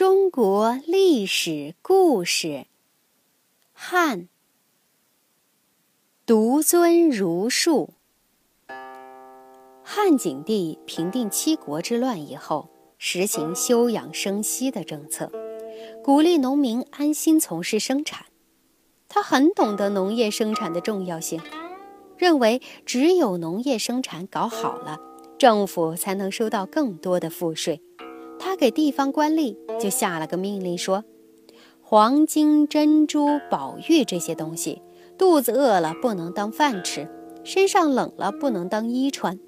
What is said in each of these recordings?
中国历史故事：汉独尊儒术。汉景帝平定七国之乱以后，实行休养生息的政策，鼓励农民安心从事生产。他很懂得农业生产的重要性，认为只有农业生产搞好了。政府才能收到更多的赋税。他给地方官吏就下了个命令，说：黄金、珍珠、宝玉这些东西，肚子饿了不能当饭吃，身上冷了不能当衣穿，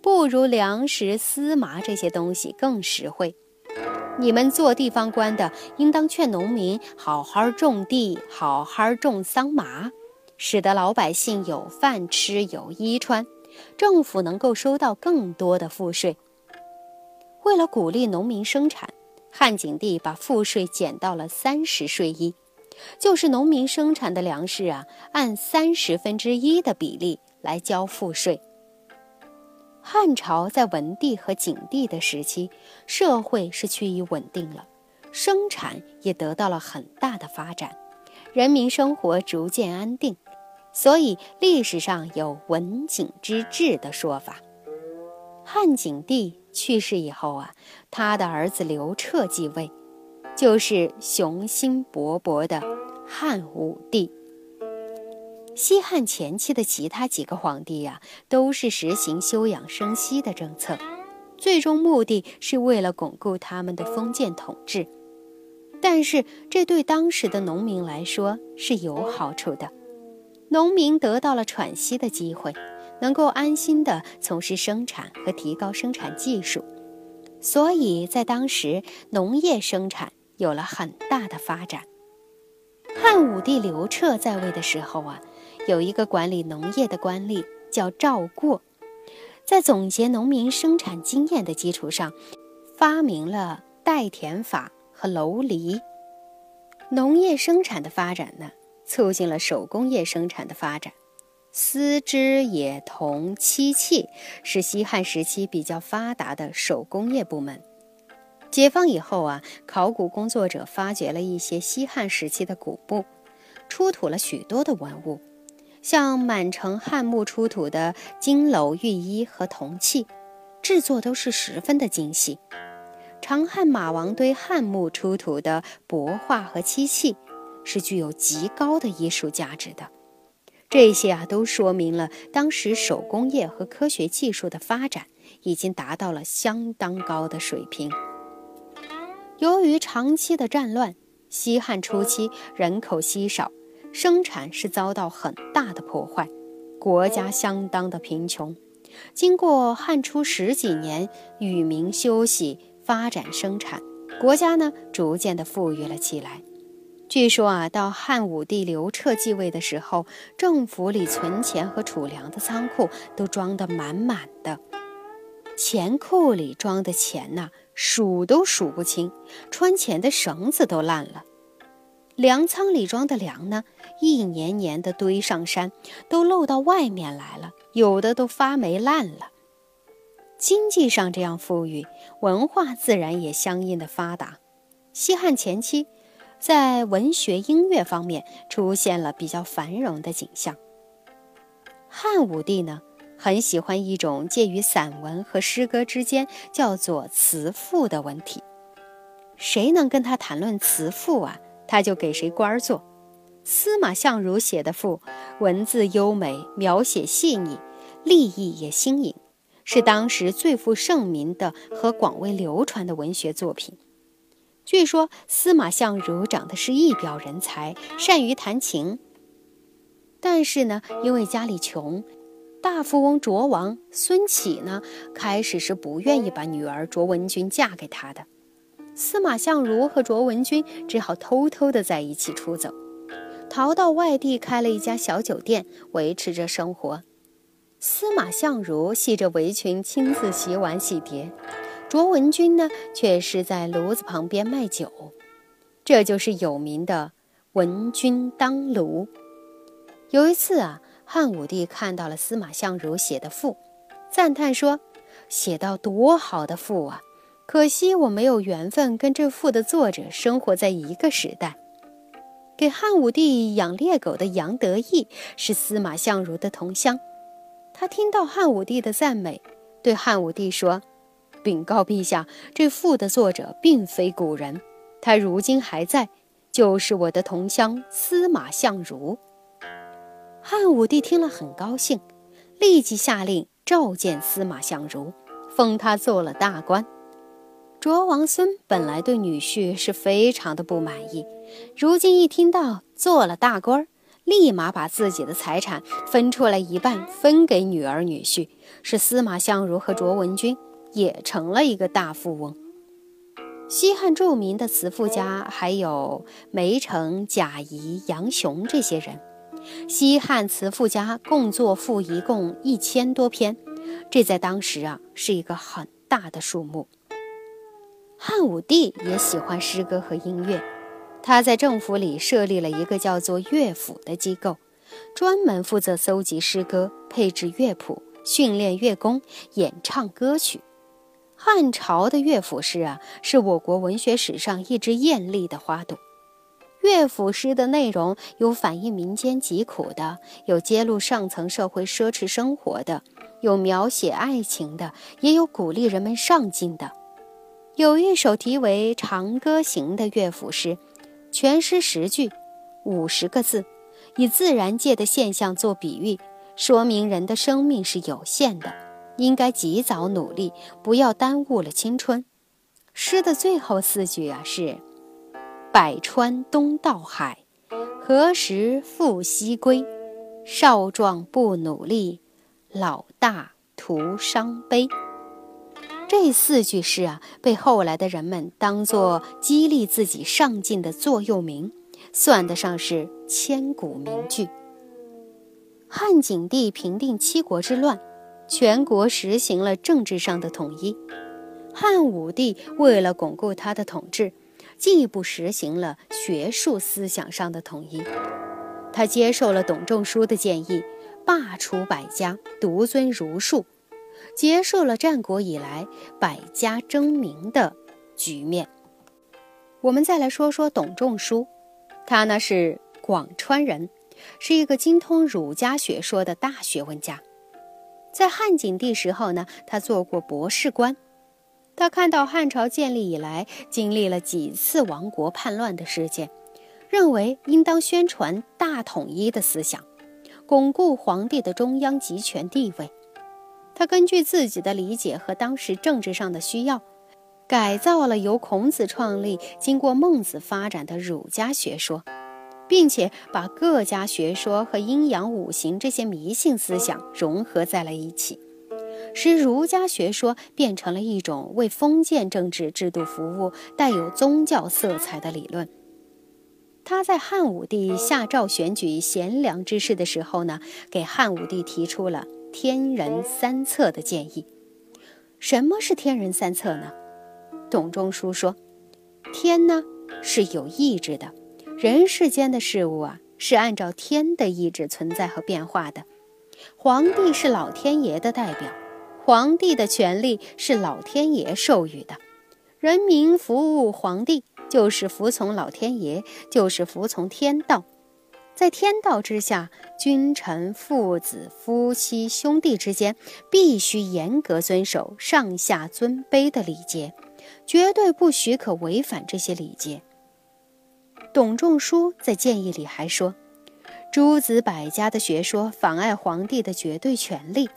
不如粮食、丝麻这些东西更实惠。你们做地方官的，应当劝农民好好种地，好好种桑麻，使得老百姓有饭吃，有衣穿。政府能够收到更多的赋税。为了鼓励农民生产，汉景帝把赋税减到了三十税一，就是农民生产的粮食啊，按三十分之一的比例来交赋税。汉朝在文帝和景帝的时期，社会是趋于稳定了，生产也得到了很大的发展，人民生活逐渐安定。所以历史上有文景之治的说法。汉景帝去世以后啊，他的儿子刘彻继位，就是雄心勃勃的汉武帝。西汉前期的其他几个皇帝呀，都是实行休养生息的政策，最终目的是为了巩固他们的封建统治。但是这对当时的农民来说是有好处的。农民得到了喘息的机会，能够安心地从事生产和提高生产技术，所以在当时农业生产有了很大的发展。汉武帝刘彻在位的时候啊，有一个管理农业的官吏叫赵过，在总结农民生产经验的基础上，发明了代田法和楼犁。农业生产的发展呢？促进了手工业生产的发展，丝织、冶铜、漆器是西汉时期比较发达的手工业部门。解放以后啊，考古工作者发掘了一些西汉时期的古墓，出土了许多的文物，像满城汉墓出土的金楼玉衣和铜器，制作都是十分的精细。长汉马王堆汉墓出土的帛画和漆器。是具有极高的艺术价值的，这些啊都说明了当时手工业和科学技术的发展已经达到了相当高的水平。由于长期的战乱，西汉初期人口稀少，生产是遭到很大的破坏，国家相当的贫穷。经过汉初十几年与民休息、发展生产，国家呢逐渐的富裕了起来。据说啊，到汉武帝刘彻继位的时候，政府里存钱和储粮的仓库都装得满满的，钱库里装的钱呐，数都数不清，穿钱的绳子都烂了；粮仓里装的粮呢，一年年的堆上山，都漏到外面来了，有的都发霉烂了。经济上这样富裕，文化自然也相应的发达。西汉前期。在文学、音乐方面出现了比较繁荣的景象。汉武帝呢，很喜欢一种介于散文和诗歌之间，叫做词赋的文体。谁能跟他谈论词赋啊，他就给谁官儿做。司马相如写的赋，文字优美，描写细腻，立意也新颖，是当时最负盛名的和广为流传的文学作品。据说司马相如长得是一表人才，善于弹琴。但是呢，因为家里穷，大富翁卓王孙启呢，开始是不愿意把女儿卓文君嫁给他的。司马相如和卓文君只好偷偷的在一起出走，逃到外地开了一家小酒店，维持着生活。司马相如系着围裙，亲自洗碗洗碟。卓文君呢，却是在炉子旁边卖酒，这就是有名的“文君当炉”。有一次啊，汉武帝看到了司马相如写的赋，赞叹说：“写到多好的赋啊！可惜我没有缘分跟这赋的作者生活在一个时代。给汉武帝养猎狗的杨得意是司马相如的同乡，他听到汉武帝的赞美，对汉武帝说：“禀告陛下，这赋的作者并非古人，他如今还在，就是我的同乡司马相如。”汉武帝听了很高兴，立即下令召见司马相如，封他做了大官。卓王孙本来对女婿是非常的不满意，如今一听到做了大官，立马把自己的财产分出来一半分给女儿女婿，是司马相如和卓文君也成了一个大富翁。西汉著名的词赋家还有梅城、贾谊、杨雄这些人，西汉词赋家共作赋一共一千多篇，这在当时啊是一个很大的数目。汉武帝也喜欢诗歌和音乐，他在政府里设立了一个叫做乐府的机构，专门负责搜集诗歌、配置乐谱、训练乐工、演唱歌曲。汉朝的乐府诗啊，是我国文学史上一支艳丽的花朵。乐府诗的内容有反映民间疾苦的，有揭露上层社会奢侈生活的，有描写爱情的，也有鼓励人们上进的。有一首题为《长歌行》的乐府诗，全诗十句，五十个字，以自然界的现象做比喻，说明人的生命是有限的，应该及早努力，不要耽误了青春。诗的最后四句啊是：“百川东到海，何时复西归？少壮不努力，老大徒伤悲。”这四句诗啊，被后来的人们当作激励自己上进的座右铭，算得上是千古名句。汉景帝平定七国之乱，全国实行了政治上的统一。汉武帝为了巩固他的统治，进一步实行了学术思想上的统一。他接受了董仲舒的建议，罢黜百家，独尊儒术。结束了战国以来百家争鸣的局面。我们再来说说董仲舒，他呢是广川人，是一个精通儒家学说的大学问家。在汉景帝时候呢，他做过博士官。他看到汉朝建立以来经历了几次亡国叛乱的事件，认为应当宣传大统一的思想，巩固皇帝的中央集权地位。他根据自己的理解和当时政治上的需要，改造了由孔子创立、经过孟子发展的儒家学说，并且把各家学说和阴阳五行这些迷信思想融合在了一起，使儒家学说变成了一种为封建政治制度服务、带有宗教色彩的理论。他在汉武帝下诏选举贤良之士的时候呢，给汉武帝提出了。天人三策的建议，什么是天人三策呢？董仲舒说：“天呢是有意志的，人世间的事物啊是按照天的意志存在和变化的。皇帝是老天爷的代表，皇帝的权力是老天爷授予的，人民服务皇帝就是服从老天爷，就是服从天道。”在天道之下，君臣、父子、夫妻、兄弟之间必须严格遵守上下尊卑的礼节，绝对不许可违反这些礼节。董仲舒在建议里还说，诸子百家的学说妨碍皇帝的绝对权力，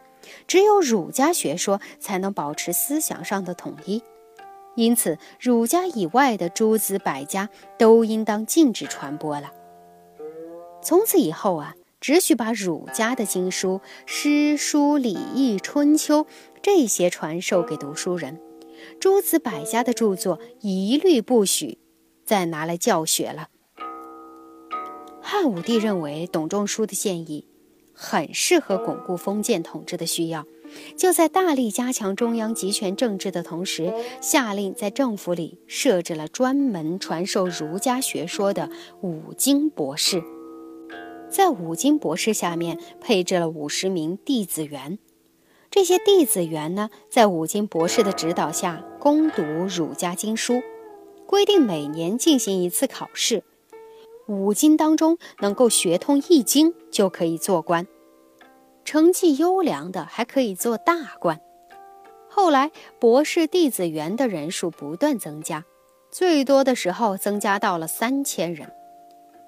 只有儒家学说才能保持思想上的统一，因此儒家以外的诸子百家都应当禁止传播了。从此以后啊，只许把儒家的经书、诗书礼易、春秋这些传授给读书人，诸子百家的著作一律不许再拿来教学了。汉武帝认为董仲舒的建议很适合巩固封建统治的需要，就在大力加强中央集权政治的同时，下令在政府里设置了专门传授儒家学说的五经博士。在五经博士下面配置了五十名弟子员，这些弟子园呢，在五经博士的指导下攻读儒家经书，规定每年进行一次考试。五经当中能够学通一经就可以做官，成绩优良的还可以做大官。后来博士弟子园的人数不断增加，最多的时候增加到了三千人。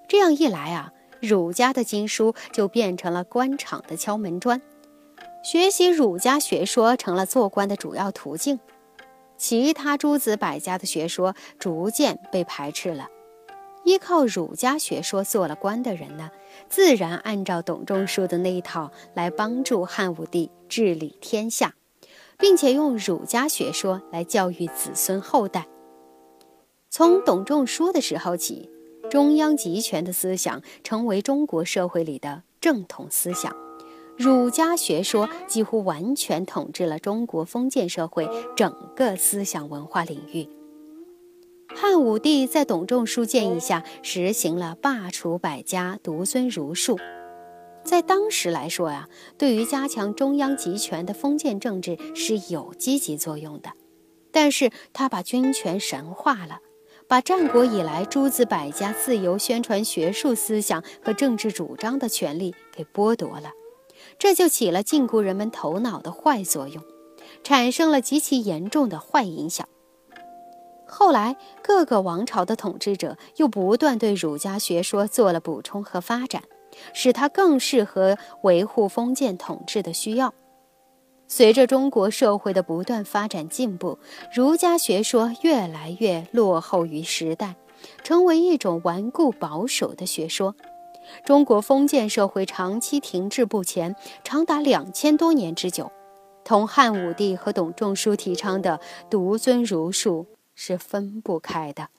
这样一来啊，儒家的经书就变成了官场的敲门砖，学习儒家学说成了做官的主要途径，其他诸子百家的学说逐渐被排斥了。依靠儒家学说做了官的人呢，自然按照董仲舒的那一套来帮助汉武帝治理天下，并且用儒家学说来教育子孙后代。从董仲舒的时候起，中央集权的思想成为中国社会里的正统思想，儒家学说几乎完全统治了中国封建社会整个思想文化领域。汉武帝在董仲舒建议下实行了罢黜百家、独尊儒术，在当时来说呀，对于加强中央集权的封建政治是有积极作用的。但是他把军权神化了，把战国以来诸子百家自由宣传学术思想和政治主张的权利给剥夺了，这就起了禁锢人们头脑的坏作用，产生了极其严重的坏影响。后来，各个王朝的统治者又不断对儒家学说做了补充和发展，使它更适合维护封建统治的需要。随着中国社会的不断发展进步，儒家学说越来越落后于时代，成为一种顽固保守的学说。中国封建社会长期停滞不前，长达两千多年之久，同汉武帝和董仲舒提倡的独尊儒术。是分不开的。